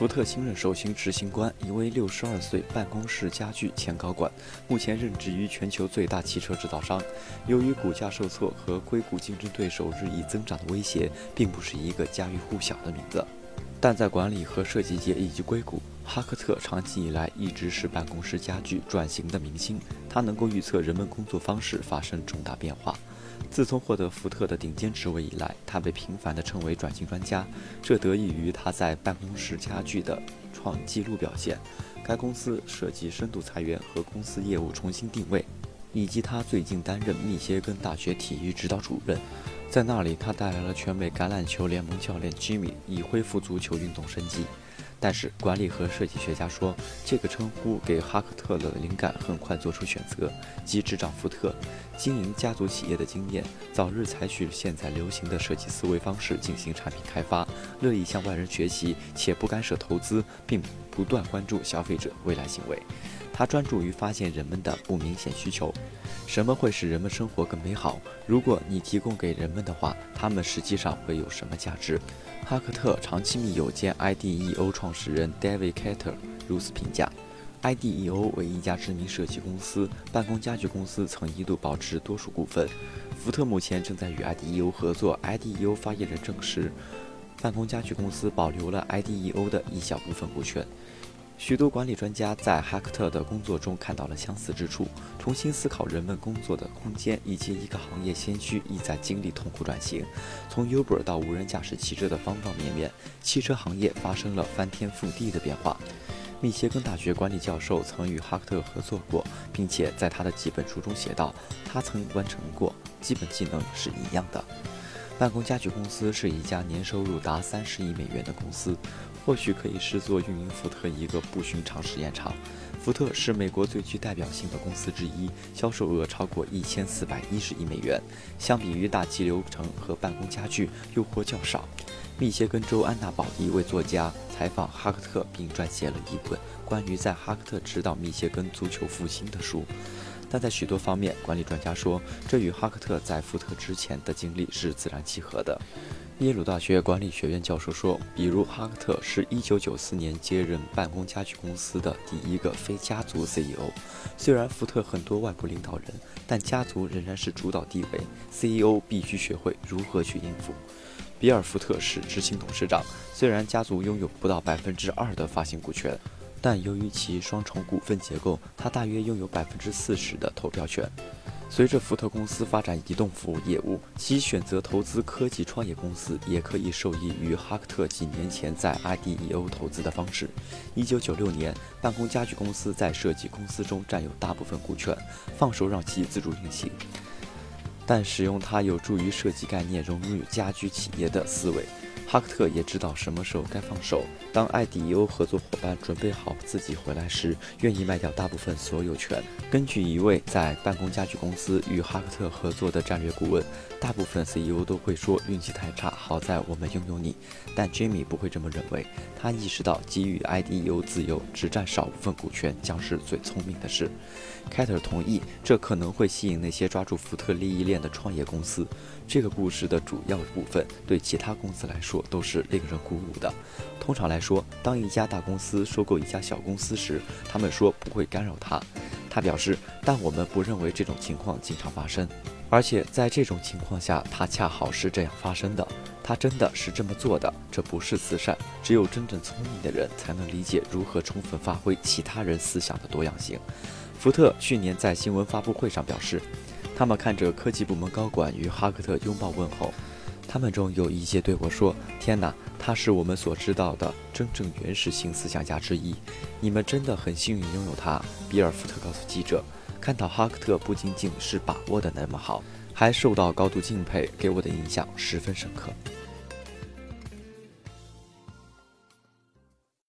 福特新任首席执行官，一位六十二岁办公室家具前高管，目前任职于全球最大汽车制造商。由于股价受挫和硅谷竞争对手日益增长的威胁，并不是一个家喻户晓的名字。但在管理和设计界以及硅谷，哈克特长期以来一直是办公室家具转型的明星。他能够预测人们工作方式发生重大变化。自从获得福特的顶尖职位以来，他被频繁地称为转型专家，这得益于他在办公室家具的创纪录表现。该公司设计深度裁员和公司业务重新定位，以及他最近担任密歇根大学体育指导主任，在那里他带来了全美橄榄球联盟教练吉米，以恢复足球运动生机。但是，管理和设计学家说，这个称呼给哈克特勒的灵感很快做出选择，即执掌福特，经营家族企业的经验，早日采取现在流行的设计思维方式进行产品开发，乐意向外人学习，且不干涉投资，并不断关注消费者未来行为。他专注于发现人们的不明显需求，什么会使人们生活更美好？如果你提供给人们的话，他们实际上会有什么价值？哈克特长期密友兼 IDEO 创始人 David Carter 如此评价：IDEO 为一家知名设计公司，办公家具公司曾一度保持多数股份。福特目前正在与 IDEO 合作。IDEO 发言人证实，办公家具公司保留了 IDEO 的一小部分股权。许多管理专家在哈克特的工作中看到了相似之处，重新思考人们工作的空间，以及一个行业先驱亦在经历痛苦转型。从 Uber 到无人驾驶汽车的方方面面，汽车行业发生了翻天覆地的变化。密歇根大学管理教授曾与哈克特合作过，并且在他的几本书中写道：“他曾完成过，基本技能是一样的。”办公家具公司是一家年收入达三十亿美元的公司。或许可以视作运营福特一个不寻常实验场。福特是美国最具代表性的公司之一，销售额超过一千四百一十亿美元。相比于大气流程和办公家具，诱惑较少。密歇根州安娜堡的一位作家采访哈克特，并撰写了一本关于在哈克特指导密歇根足球复兴的书。但在许多方面，管理专家说，这与哈克特在福特之前的经历是自然契合的。耶鲁大学管理学院教授说：“比如，哈克特是一九九四年接任办公家具公司的第一个非家族 CEO。虽然福特很多外部领导人，但家族仍然是主导地位。CEO 必须学会如何去应付。”比尔·福特是执行董事长，虽然家族拥有不到百分之二的发行股权，但由于其双重股份结构，他大约拥有百分之四十的投票权。随着福特公司发展移动服务业务，其选择投资科技创业公司，也可以受益于哈克特几年前在 IDEO 投资的方式。1996年，办公家具公司在设计公司中占有大部分股权，放手让其自主运行，但使用它有助于设计概念融入家居企业的思维。哈克特也知道什么时候该放手。当 IDEO 合作伙伴准备好自己回来时，愿意卖掉大部分所有权。根据一位在办公家具公司与哈克特合作的战略顾问，大部分 CEO 都会说运气太差，好在我们拥有你。但 Jimmy 不会这么认为。他意识到给予 IDEO 自由，只占少部分股权，将是最聪明的事。凯特同意，这可能会吸引那些抓住福特利益链的创业公司。这个故事的主要部分对其他公司来说都是令人鼓舞的。通常来说，当一家大公司收购一家小公司时，他们说不会干扰它。他表示，但我们不认为这种情况经常发生，而且在这种情况下，它恰好是这样发生的。他真的是这么做的，这不是慈善。只有真正聪明的人才能理解如何充分发挥其他人思想的多样性。福特去年在新闻发布会上表示。他们看着科技部门高管与哈克特拥抱问候，他们中有一些对我说：“天哪，他是我们所知道的真正原始性思想家之一。你们真的很幸运拥有他。”比尔·福特告诉记者：“看到哈克特不仅仅是把握的那么好，还受到高度敬佩，给我的印象十分深刻。”